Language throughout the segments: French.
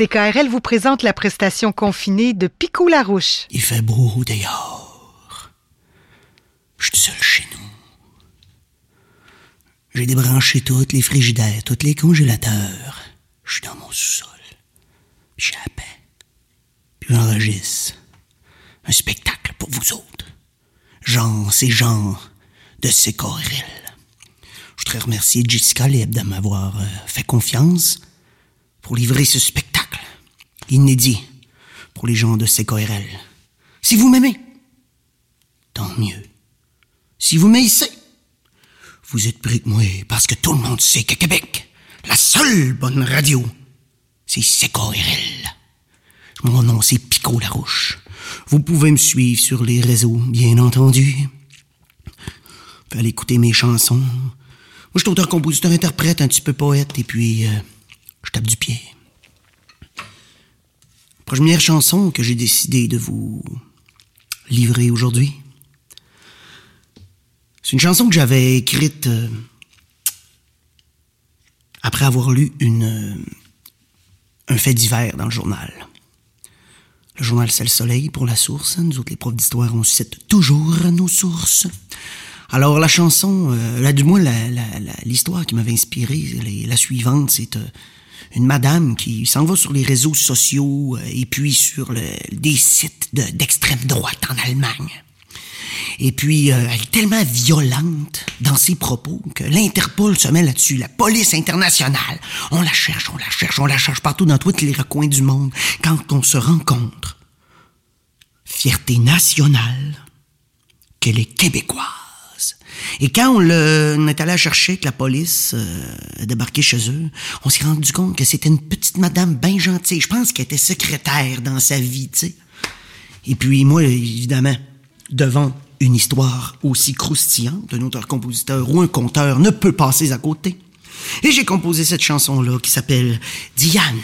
CKRL vous présente la prestation confinée de Picou Larouche. Il fait beau dehors. Je suis seul chez nous. J'ai débranché toutes les frigidaires, tous les congélateurs. Je suis dans mon sous-sol. J'ai la paix. Puis j'enregistre un spectacle pour vous autres. Jean, c'est Jean de CKRL. Je voudrais remercier Jessica Leb de m'avoir euh, fait confiance pour livrer ce spectacle inédit pour les gens de CKRL. Si vous m'aimez, tant mieux. Si vous m'haïssez, vous êtes prêts que moi, parce que tout le monde sait qu'à Québec, la seule bonne radio, c'est CKRL. Mon nom, c'est Pico Larouche. Vous pouvez me suivre sur les réseaux, bien entendu. Vous aller écouter mes chansons. Moi, je suis auteur, compositeur, interprète, un petit peu poète, et puis euh, je tape du pied. Première chanson que j'ai décidé de vous livrer aujourd'hui. C'est une chanson que j'avais écrite euh, après avoir lu une, euh, un fait divers dans le journal. Le journal C'est le Soleil pour la source. Nous autres, les profs d'histoire, on cite toujours nos sources. Alors, la chanson, euh, là, du moins, l'histoire qui m'avait inspiré, la, suivante, c'est une madame qui s'en va sur les réseaux sociaux euh, et puis sur le, des sites d'extrême droite en Allemagne. Et puis, euh, elle est tellement violente dans ses propos que l'Interpol se met là-dessus, la police internationale. On la cherche, on la cherche, on la cherche partout dans tous les recoins du monde. Quand on se rencontre, fierté nationale qu'elle est québécoise. Et quand on, est allé chercher que la police euh, débarqué chez eux, on s'est rendu compte que c'était une petite madame bien gentille. Je pense qu'elle était secrétaire dans sa vie, tu sais. Et puis moi, évidemment, devant une histoire aussi croustillante, un auteur-compositeur ou un conteur ne peut passer à côté. Et j'ai composé cette chanson-là qui s'appelle. Diane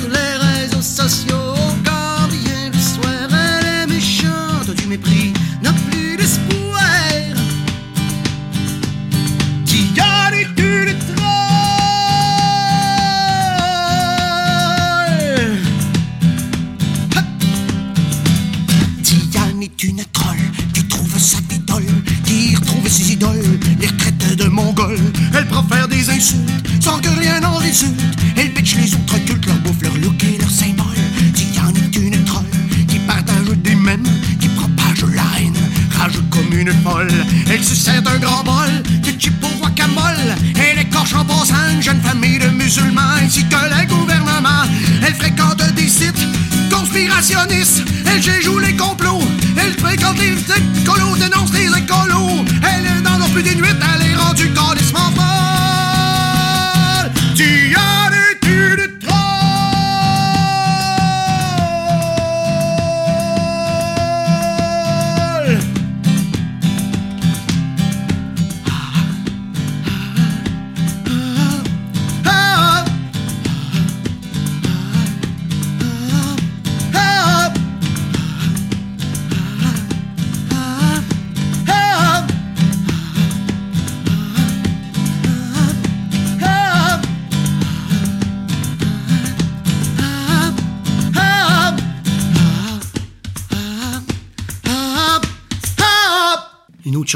Elle préfère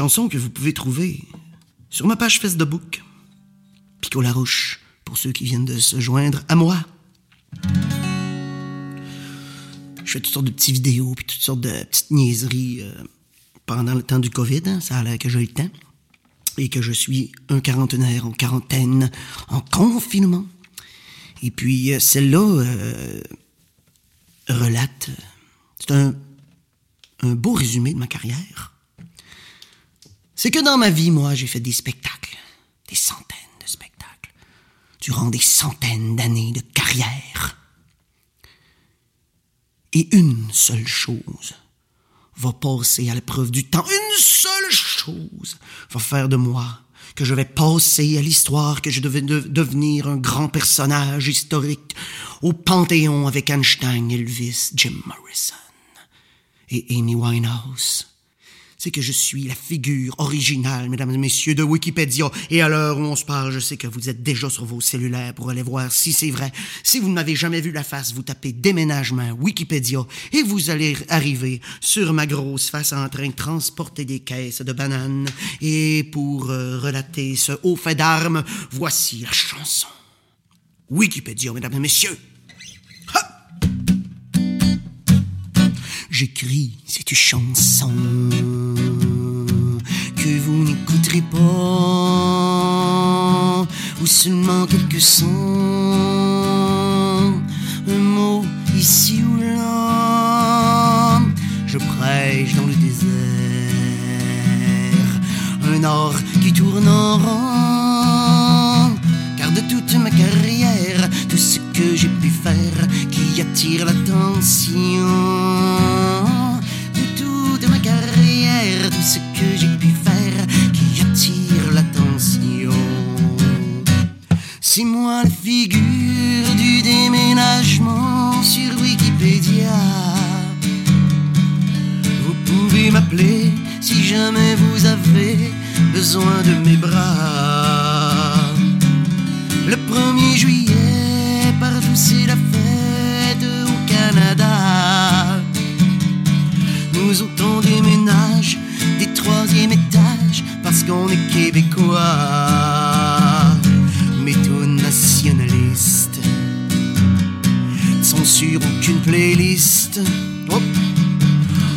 chanson que vous pouvez trouver sur ma page Facebook. Pico Larouche, pour ceux qui viennent de se joindre à moi. Je fais toutes sortes de petites vidéos, puis toutes sortes de petites niaiseries euh, pendant le temps du COVID. hein, ça a l'air que j'ai le temps. Et que je suis un quarantenaire en quarantaine, en confinement. Et puis, euh, celle-là euh, relate... C'est un beau résumé de ma carrière. C'est que dans ma vie, moi, j'ai fait des spectacles. Des centaines de spectacles. Durant des centaines d'années de carrière. Et une seule chose va passer à l'épreuve du temps. Une seule chose va faire de moi que je vais passer à l'histoire, que je devais de- devenir un grand personnage historique au Panthéon avec Einstein, Elvis, Jim Morrison et Amy Winehouse. C'est que je suis la figure originale, mesdames et messieurs, de Wikipédia. Et à l'heure où on se parle, je sais que vous êtes déjà sur vos cellulaires pour aller voir si c'est vrai. Si vous ne m'avez jamais vu la face, vous tapez déménagement Wikipédia et vous allez arriver sur ma grosse face en train de transporter des caisses de bananes. Et pour euh, relater ce haut fait d'armes, voici la chanson. Wikipédia, mesdames et messieurs. J'écris cette chanson que vous n'écouterez pas, ou seulement quelques sons, un mot ici ou là. Je prêche dans le désert, un or qui tourne en rond, car de toute ma carrière, tout ce j'ai pu faire qui attire l'attention. De toute ma carrière, tout ce que j'ai pu faire qui attire l'attention. C'est moi la figure du déménagement sur Wikipédia. Vous pouvez m'appeler si jamais vous avez besoin de mes bras. Le 1er juillet, partout c'est la fête au Canada. Nous autres on déménage des troisième étages parce qu'on est québécois. Mais tout nationaliste sont sur aucune playlist. Hop.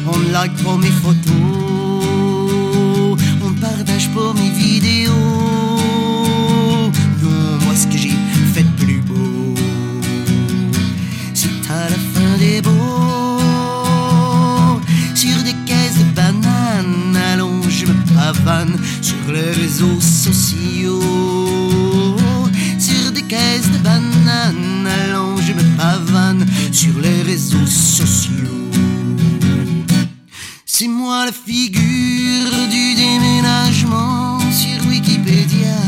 On like pas mes photos, on partage pas mes vidéos. Sur les réseaux sociaux. Sur des caisses de bananes, allons, je me pavane sur les réseaux sociaux. C'est moi la figure du déménagement sur Wikipédia.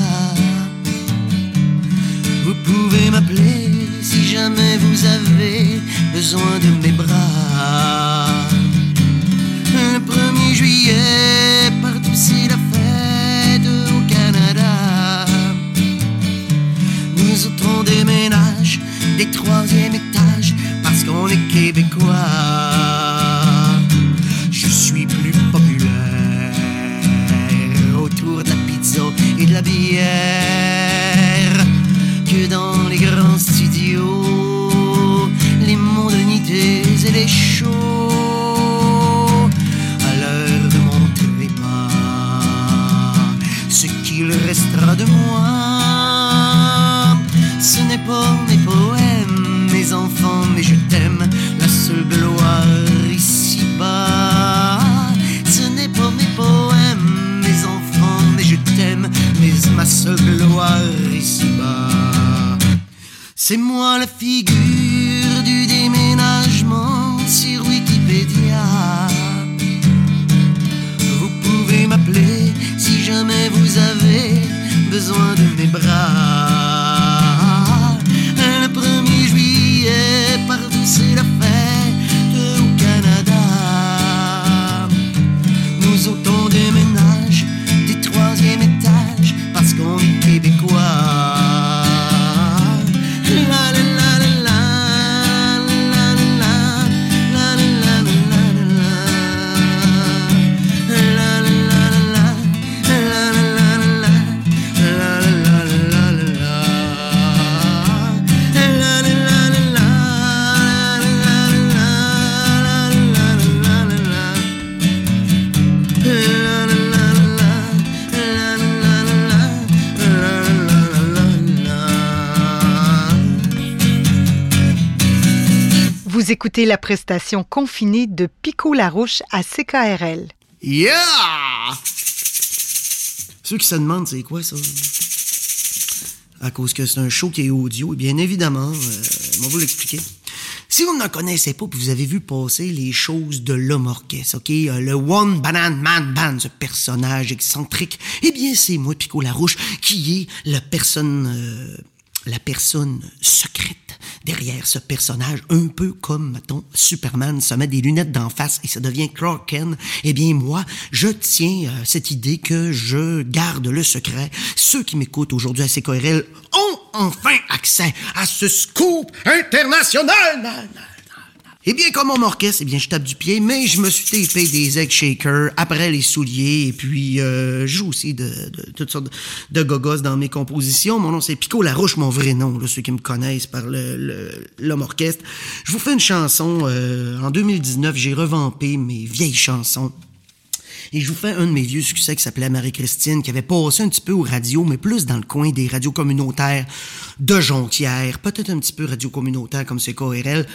Vous pouvez m'appeler si jamais vous avez besoin de mes bras. Le 1er juillet, troisième étages parce qu'on est québécois. Je suis plus populaire autour de la pizza et de la bière que dans les grands studios, les mondanités les shows à l'heure de mon trépas. ce qu'il restera de moi. Ce n'est pas mes enfants, mais je t'aime, la seule gloire ici-bas. Ce n'est pas mes poèmes, mes enfants, mais je t'aime, mais ma seule gloire ici-bas. C'est moi la figure du déménagement sur Wikipédia. Vous pouvez m'appeler si jamais vous avez besoin de mes bras. Écoutez la prestation confinée de Pico Larouche à CKRL. Yeah! Ceux qui se demandent, c'est quoi ça? À cause que c'est un show qui est audio, bien évidemment, euh, on va vous l'expliquer. Si vous ne connaissez pas, puis vous avez vu passer les choses de l'homme orchestre, OK? Euh, le One Banana Man Band, ce personnage excentrique, eh bien, c'est moi, Pico Larouche, qui est la personne, euh, la personne secrète derrière ce personnage, un peu comme, mettons, Superman se met des lunettes d'en face et ça devient Clark Kent. Eh bien, moi, je tiens à cette idée que je garde le secret. Ceux qui m'écoutent aujourd'hui à CKRL ont enfin accès à ce scoop international. Eh bien, comme mon orchestre, eh bien, je tape du pied, mais je me suis tapé des egg shakers après les souliers, et puis euh, je joue aussi de, toutes sortes de, de gogos dans mes compositions. Mon nom, c'est Pico Larouche, mon vrai nom, là, ceux qui me connaissent par l'homme orchestre. Je vous fais une chanson. euh, en 2019, j'ai revampé mes vieilles chansons. Et je vous fais un de mes vieux succès qui s'appelait Marie-Christine, qui avait passé un petit peu aux radios, mais plus dans le coin des radios communautaires de Jonquière, peut-être un petit peu radio communautaire comme c'est KRL.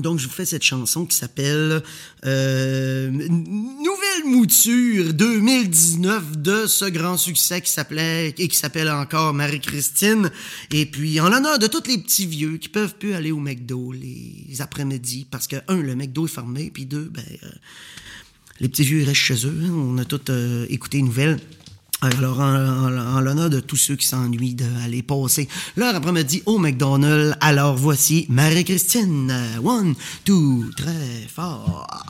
Donc, je vous fais cette chanson qui s'appelle euh, Nouvelle mouture 2019 de ce grand succès qui s'appelait et qui s'appelle encore Marie-Christine. Et puis, en l'honneur de tous les petits vieux qui peuvent plus aller au McDo les après-midi parce que, un, le McDo est fermé, puis deux, ben, euh, les petits vieux ils restent chez eux. hein. On a tous euh, écouté une nouvelle. Alors, en, l'honneur de tous ceux qui s'ennuient d'aller passer leur après-midi au McDonald's, alors voici Marie-Christine. One, two, très fort.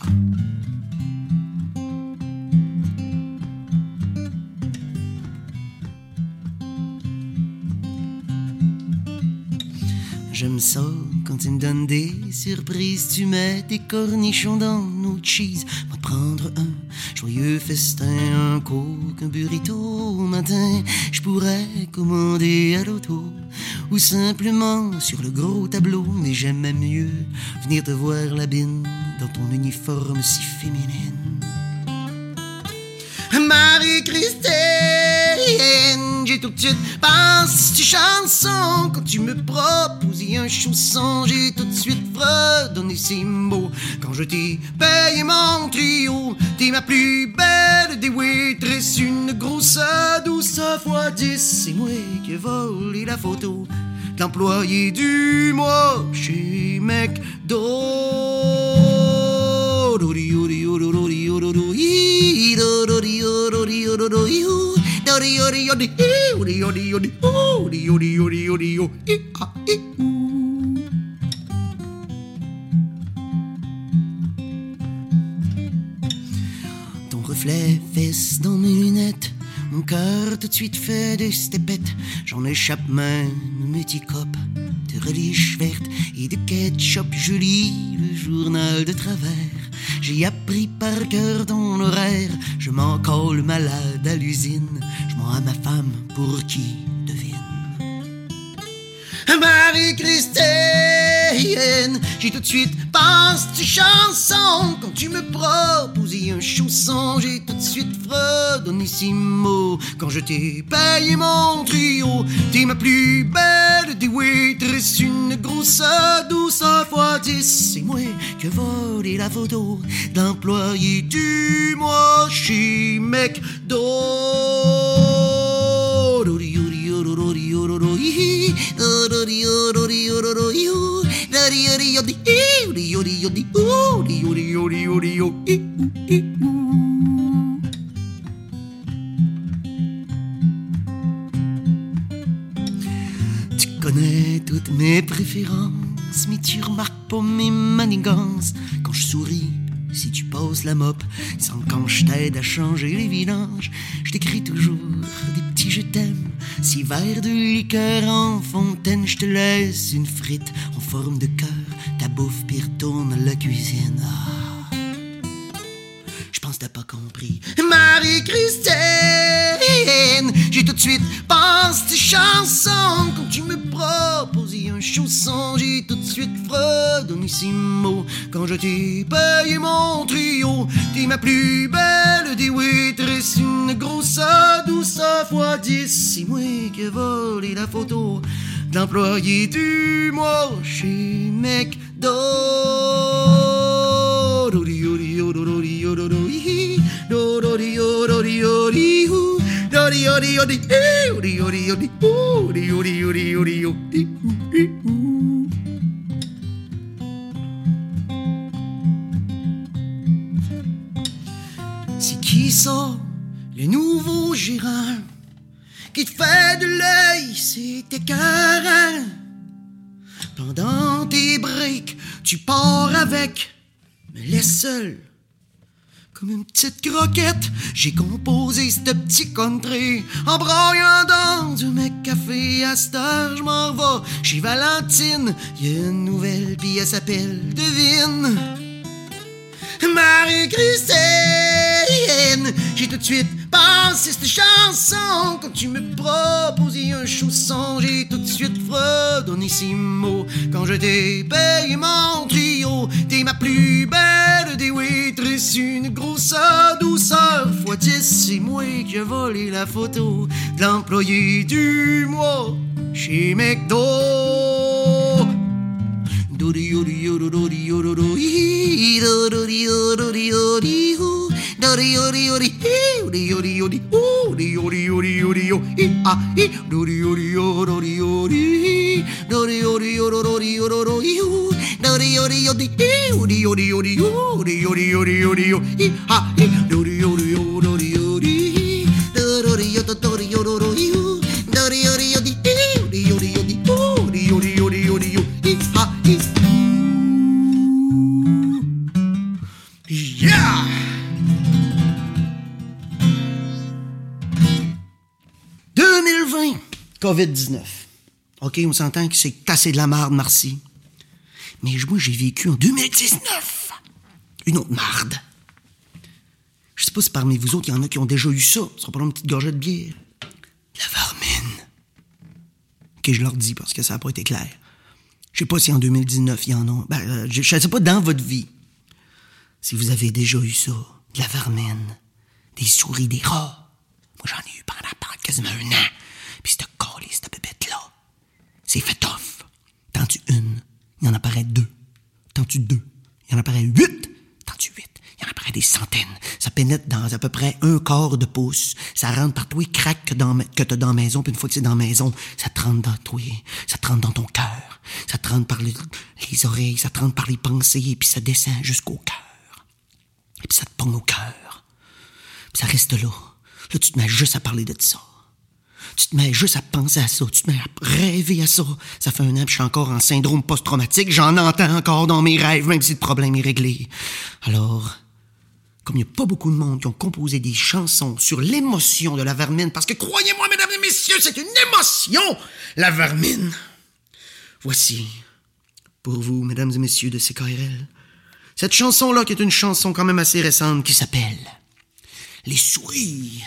J'aime ça quand tu me donnes des surprises. Tu mets des cornichons dans nos cheese. Va prendre un joyeux festin, un coke, un burrito au matin. Je pourrais commander à l'auto ou simplement sur le gros tableau. Mais j'aimais mieux venir te voir la bine dans ton uniforme si féminine. Marie-Christine, j'ai tout de suite pensé chanson quand tu me proposais un chausson, j'ai tout de suite redonné ces mots. Quand je t'ai payé mon trio, t'es ma plus belle des waitresses, une grosse douce fois dix, c'est moi qui ai la photo de l'employé du mois chez McDo. Ton reflet fesse dans mes lunettes. Mon cœur tout de suite fait des stepettes. J'en échappe même mes petits copes de relish verte et de ketchup. Je lis le journal de travers. J'ai appris par cœur ton horaire. Je m'en colle malade à l'usine. À ma femme pour qui devine. Marie-Christine, J'ai tout de suite pensé chanson? Quand tu me proposais un chausson. J'ai tout de suite fredonissimo quand je t'ai payé mon trio. T'es ma plus belle des waitress, une grosse douce fois dix. C'est moi ai volé la photo d'employé du mois chez McDo. Tu connais toutes mes préférences, mais tu remarques pas mes manigances quand je souris. Si tu poses la mop, sans quand je t'aide à changer les vidanges, je t'écris toujours des je t'aime. Si verre de liqueur en fontaine, je te laisse une frite en forme de cœur. Ta bouffe puis retourne à la cuisine. Ah. Je pense t'as pas compris. Marie-Christine, j'ai tout de suite pensé chanson quand tu me proposais un chausson. J'ai tout de suite fredonissimo quand je t'ai payé mon trio. T'es ma plus belle des waitress, une grosse douce fois dix. C'est qui ai la photo d'employé du mois chez McDo. C'est qui ça, le nouveau gérant, qui te fait de l'œil, c'est écœurant. Pendant tes breaks, tu pars avec, me laisse seul. Comme une petite croquette, j'ai composé ce petit country en broyant dans du mec café. À cette heure, je m'en vais chez Valentine. Y a une nouvelle, puis elle s'appelle Devine. J'ai tout de suite pensé cette chanson quand tu me proposais un chausson. J'ai tout de suite fredonissimo quand je t'ai payé mon trio. T'es ma plus belle des une grosse douceur fois dix. C'est moi qui ai volé la photo de l'employé du mois chez McDo. Doody doody doody doody doody doody doody doody doody doody doody ah doody doody doody doody doody doody doody doody doody doody doody doody doody doody doody doody doody doody doody ah doody COVID-19. OK, on s'entend que c'est cassé de la marde, Marcy. Mais moi, j'ai vécu en 2019 une autre marde. Je sais pas si parmi vous autres, il y en a qui ont déjà eu ça. Ça prend une petite gorgée de bière. La vermine. OK, je leur dis parce que ça n'a pas été clair. Je sais pas si en 2019, il y en a. Ben, euh, je je sais pas dans votre vie. Si vous avez déjà eu ça, de la vermine, des souris, des rats. Moi, j'en ai eu pendant, quasiment un an. Puis bébête-là, c'est fait off. T'en-tu une, il y en apparaît deux. T'en-tu deux, il y en apparaît huit. T'en-tu huit, il y en apparaît des centaines. Ça pénètre dans à peu près un quart de pouce. Ça rentre par les cracks que, t'as dans la maison. Puis une fois que c'est dans la maison, ça te rentre dans toi. Ça te rentre dans ton cœur. Ça te rentre par le- les oreilles. Ça te rentre par les pensées. Puis ça descend jusqu'au cœur. Et puis ça te pogne au cœur. Puis ça reste là. Là, tu te mets juste à parler de ça. Tu te mets juste à penser à ça. Tu te mets à rêver à ça. Ça fait un an que je suis encore en syndrome post-traumatique. J'en entends encore dans mes rêves, même si le problème est réglé. Alors, comme il n'y a pas beaucoup de monde qui ont composé des chansons sur l'émotion de la vermine, parce que croyez-moi, mesdames et messieurs, c'est une émotion, la vermine. Voici, pour vous, mesdames et messieurs de CKRL, cette chanson-là, qui est une chanson quand même assez récente, qui s'appelle Les souris.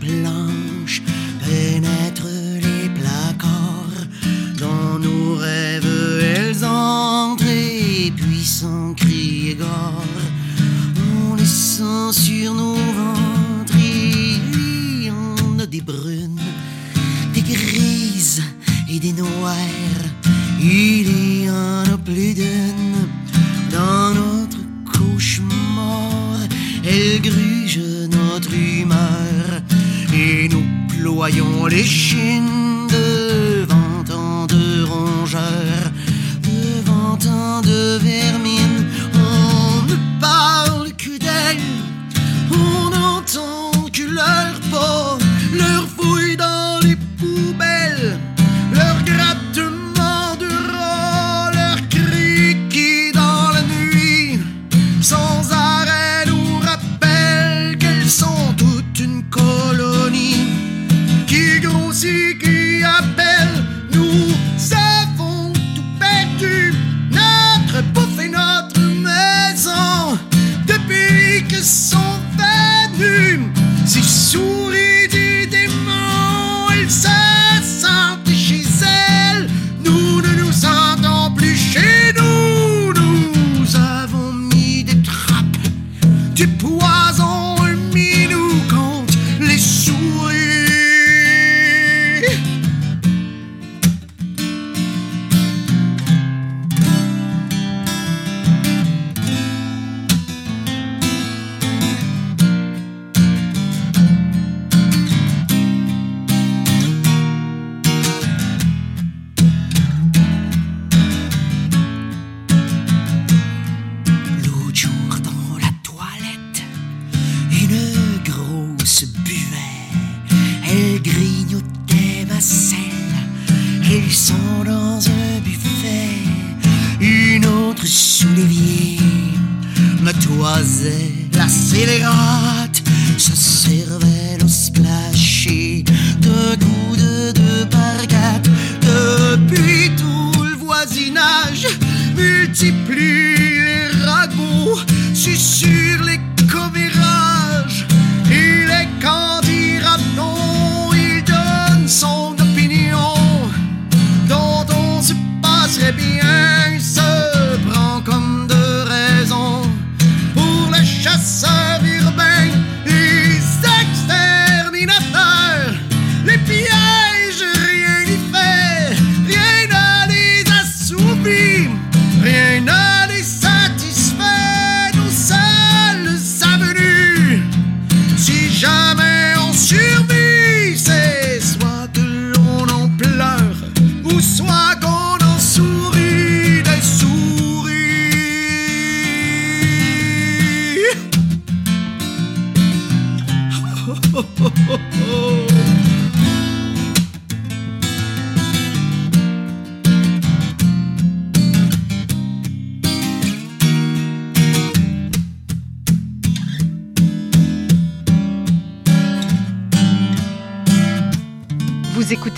Planches, pénètre les placards. Dans nos rêves, elles entrent et puis sans cri on les sent sur nos ventres. Y en a des brunes, des grises et des noires. Il y en a plus d'une ployons les chines you.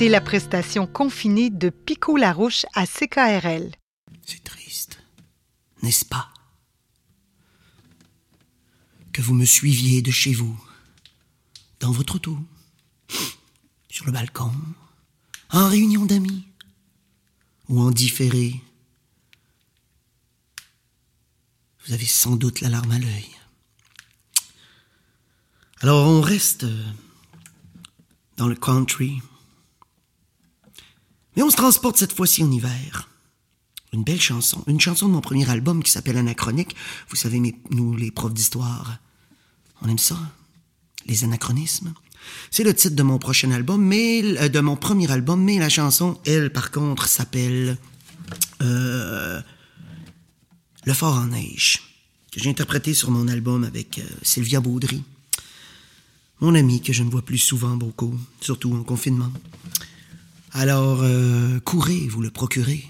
La prestation confinée de Pico Larouche à CKRL. C'est triste, n'est-ce pas? Que vous me suiviez de chez vous, dans votre auto, sur le balcon, en réunion d'amis, ou en différé. Vous avez sans doute la larme à l'œil. Alors on reste dans le country, mais on se transporte cette fois-ci en hiver. Une belle chanson, une chanson de mon premier album qui s'appelle Anachronique. Vous savez, nous, les profs d'histoire, on aime ça, les anachronismes. C'est le titre de mon prochain album, mais euh, de mon premier album, mais la chanson, elle, par contre, s'appelle euh, Le Fort en neige, que j'ai interprété sur mon album avec euh, Sylvia Baudry, mon amie que je ne vois plus souvent beaucoup, surtout en confinement. Alors, euh, courez, vous le procurez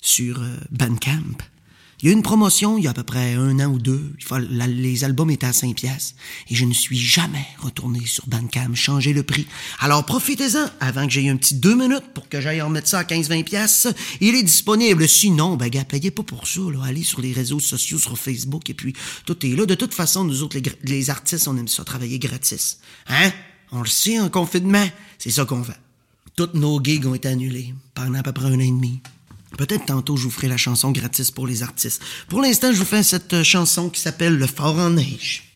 sur euh, Bandcamp. Il y a une promotion il y a à peu près un an ou deux. Les albums étaient à 5 piastres. Et je ne suis jamais retourné sur Bandcamp changer le prix. Alors profitez-en avant que j'aie un petit deux minutes pour que j'aille en mettre ça à 15-20 piastres. Il est disponible. Sinon, ben gars, payez pas pour ça. Allez sur les réseaux sociaux, sur Facebook, et puis tout est là. De toute façon, nous autres, les artistes, on aime ça travailler gratis. Hein? On le sait, en confinement, c'est ça qu'on fait. Toutes nos gigs ont été annulés pendant à peu près un an et demi. Peut-être tantôt je vous ferai la chanson gratis pour les artistes. Pour l'instant, je vous fais cette chanson qui s'appelle Le Fort en neige.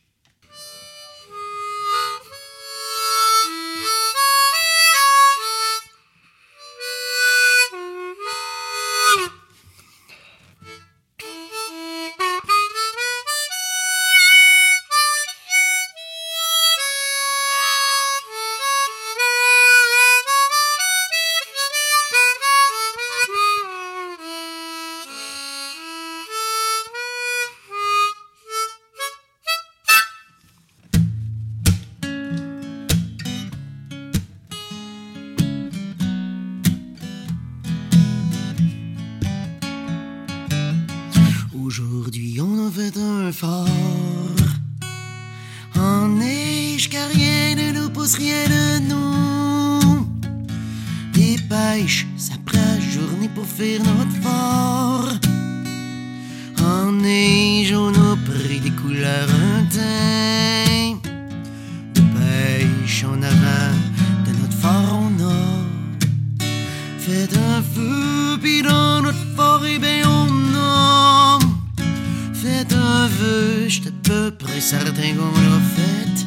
À peu près certain qu'on fait.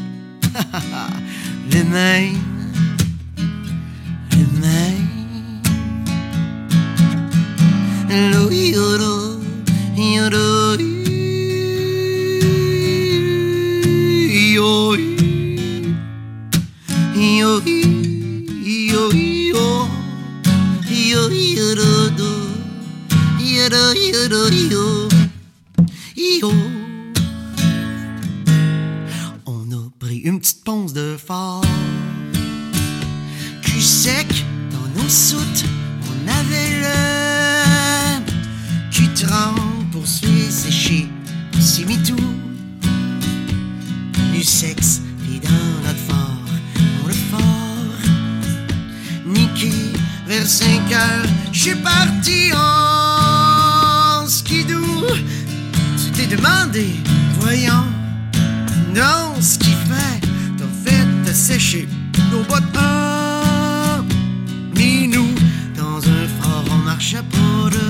le même, le demandé, voyons, non, ce qu'il fait, t'as fait te sécher nos bottes. Ah, mais nous, dans un fort, on marchait pas de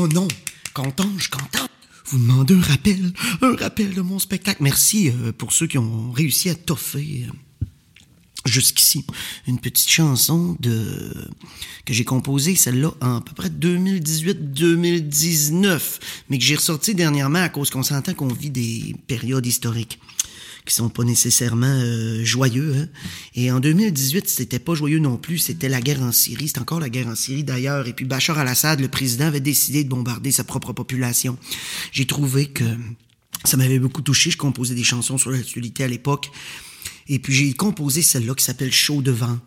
Oh non, Cantange, Cantange. Vous demandez un rappel, un rappel de mon spectacle. Merci euh, pour ceux qui ont réussi à toffer euh, jusqu'ici. Une petite chanson de que j'ai composée, celle-là, en à peu près 2018-2019, mais que j'ai ressorti dernièrement à cause qu'on s'entend qu'on vit des périodes historiques qui sont pas nécessairement euh, joyeux. Hein? Et en 2018, c'était pas joyeux non plus. C'était la guerre en Syrie. C'est encore la guerre en Syrie d'ailleurs. Et puis Bachar al-Assad, le président, avait décidé de bombarder sa propre population. J'ai trouvé que ça m'avait beaucoup touché. Je composais des chansons sur l'actualité à l'époque. Et puis j'ai composé celle-là qui s'appelle Chaud de vent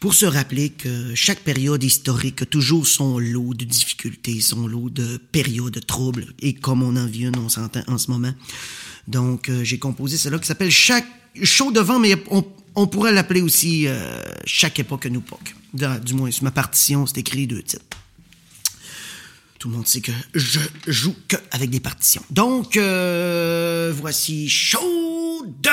pour se rappeler que chaque période historique a toujours son lot de difficultés, son lot de périodes de troubles. Et comme on en vit une, on s'entend en ce moment. Donc, euh, j'ai composé celle-là qui s'appelle Chaque chaud de vent, mais on, pourrait l'appeler aussi euh, Chaque époque, nous époque. Du moins, sur ma partition, c'est écrit deux titres. Tout le monde sait que je joue que avec des partitions. Donc, euh, voici Chaud de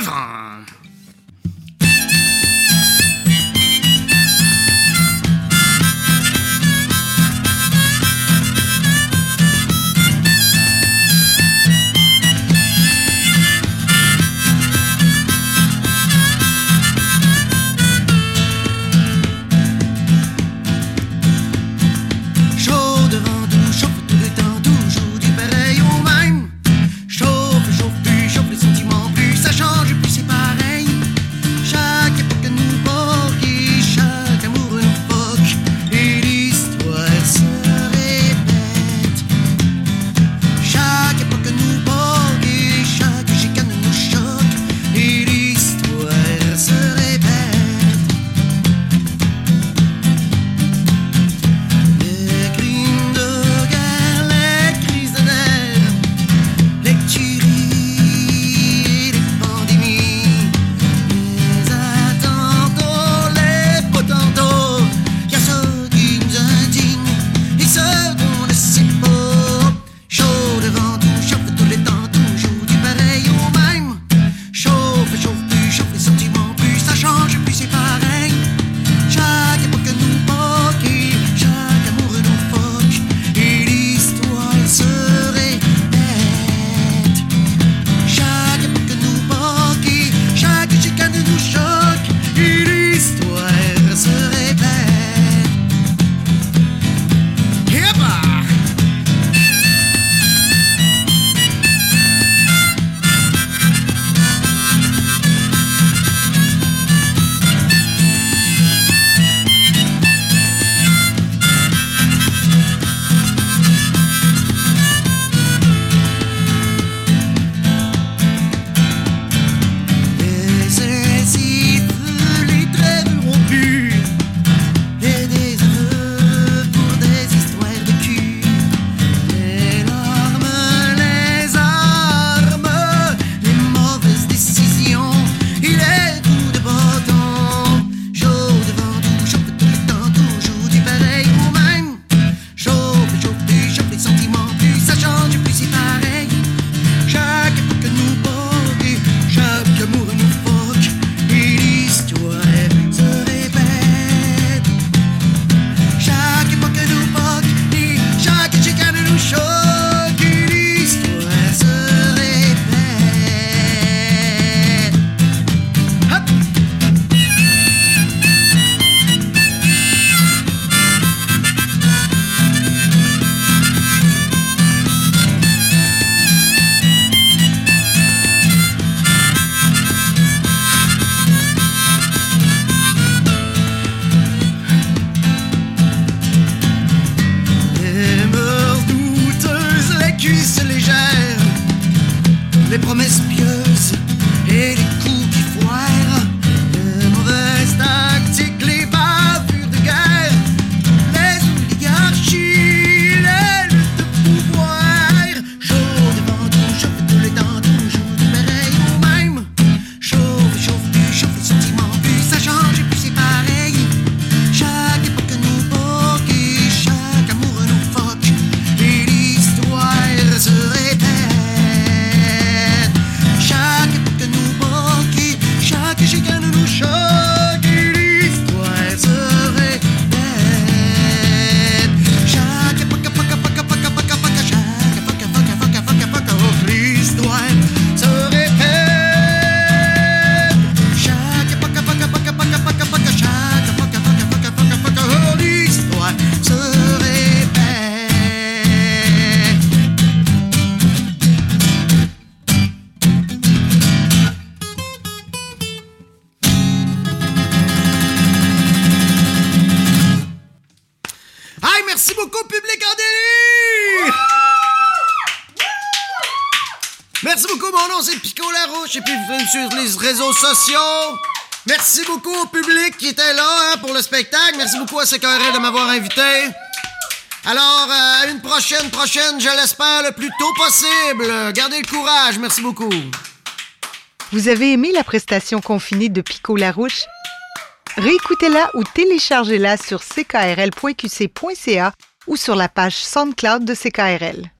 à CKRL de m'avoir invité. Alors, euh, à une prochaine, prochaine, je l'espère, le plus tôt possible. Gardez le courage. Merci beaucoup. Vous avez aimé la prestation confinée de Pico Larouche? Réécoutez-la ou téléchargez-la sur ckrl.qc.ca ou sur la page SoundCloud de CKRL.